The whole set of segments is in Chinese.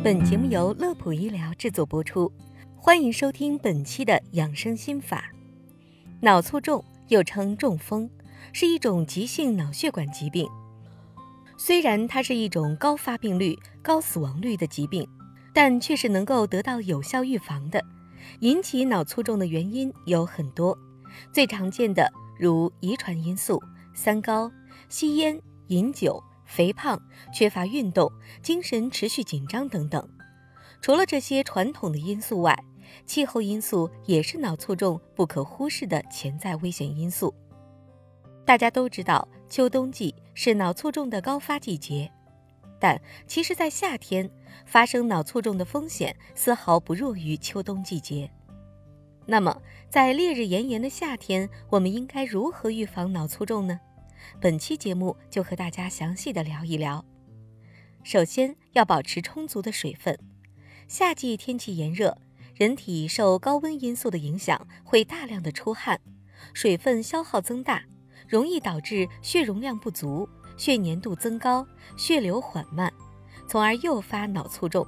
本节目由乐普医疗制作播出，欢迎收听本期的养生心法。脑卒中又称中风，是一种急性脑血管疾病。虽然它是一种高发病率、高死亡率的疾病，但却是能够得到有效预防的。引起脑卒中的原因有很多，最常见的如遗传因素、三高、吸烟、饮酒。肥胖、缺乏运动、精神持续紧张等等。除了这些传统的因素外，气候因素也是脑卒中不可忽视的潜在危险因素。大家都知道，秋冬季是脑卒中的高发季节，但其实，在夏天发生脑卒中的风险丝毫不弱于秋冬季节。那么，在烈日炎炎的夏天，我们应该如何预防脑卒中呢？本期节目就和大家详细的聊一聊。首先要保持充足的水分。夏季天气炎热，人体受高温因素的影响，会大量的出汗，水分消耗增大，容易导致血容量不足、血粘度增高、血流缓慢，从而诱发脑卒中。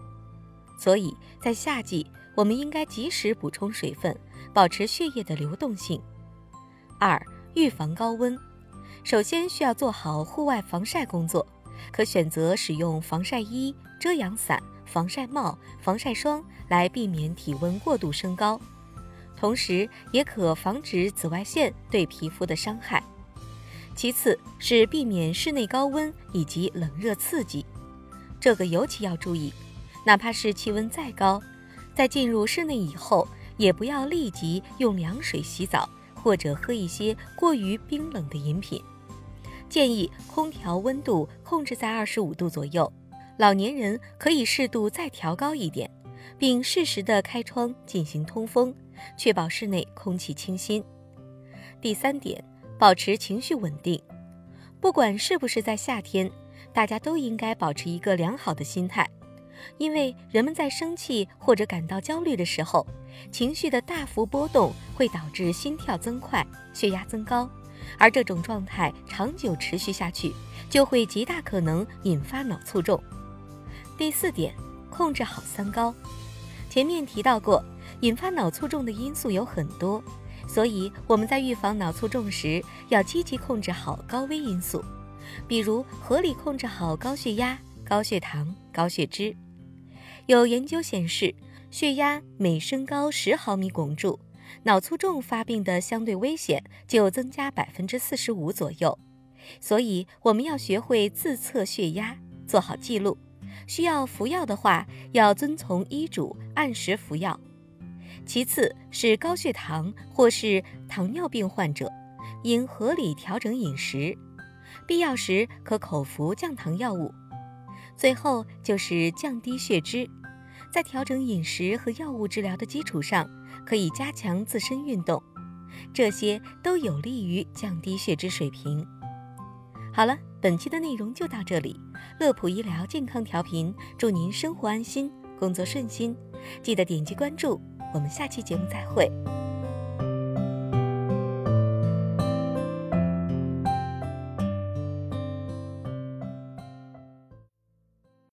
所以在夏季，我们应该及时补充水分，保持血液的流动性。二、预防高温。首先需要做好户外防晒工作，可选择使用防晒衣、遮阳伞、防晒帽、防晒霜来避免体温过度升高，同时也可防止紫外线对皮肤的伤害。其次是避免室内高温以及冷热刺激，这个尤其要注意，哪怕是气温再高，在进入室内以后，也不要立即用凉水洗澡。或者喝一些过于冰冷的饮品，建议空调温度控制在二十五度左右。老年人可以适度再调高一点，并适时的开窗进行通风，确保室内空气清新。第三点，保持情绪稳定。不管是不是在夏天，大家都应该保持一个良好的心态。因为人们在生气或者感到焦虑的时候，情绪的大幅波动会导致心跳增快、血压增高，而这种状态长久持续下去，就会极大可能引发脑卒中。第四点，控制好三高。前面提到过，引发脑卒中的因素有很多，所以我们在预防脑卒中时，要积极控制好高危因素，比如合理控制好高血压、高血糖、高血脂。有研究显示，血压每升高十毫米汞柱，脑卒中发病的相对危险就增加百分之四十五左右。所以我们要学会自测血压，做好记录。需要服药的话，要遵从医嘱，按时服药。其次是高血糖或是糖尿病患者，应合理调整饮食，必要时可口服降糖药物。最后就是降低血脂。在调整饮食和药物治疗的基础上，可以加强自身运动，这些都有利于降低血脂水平。好了，本期的内容就到这里。乐普医疗健康调频，祝您生活安心，工作顺心。记得点击关注，我们下期节目再会。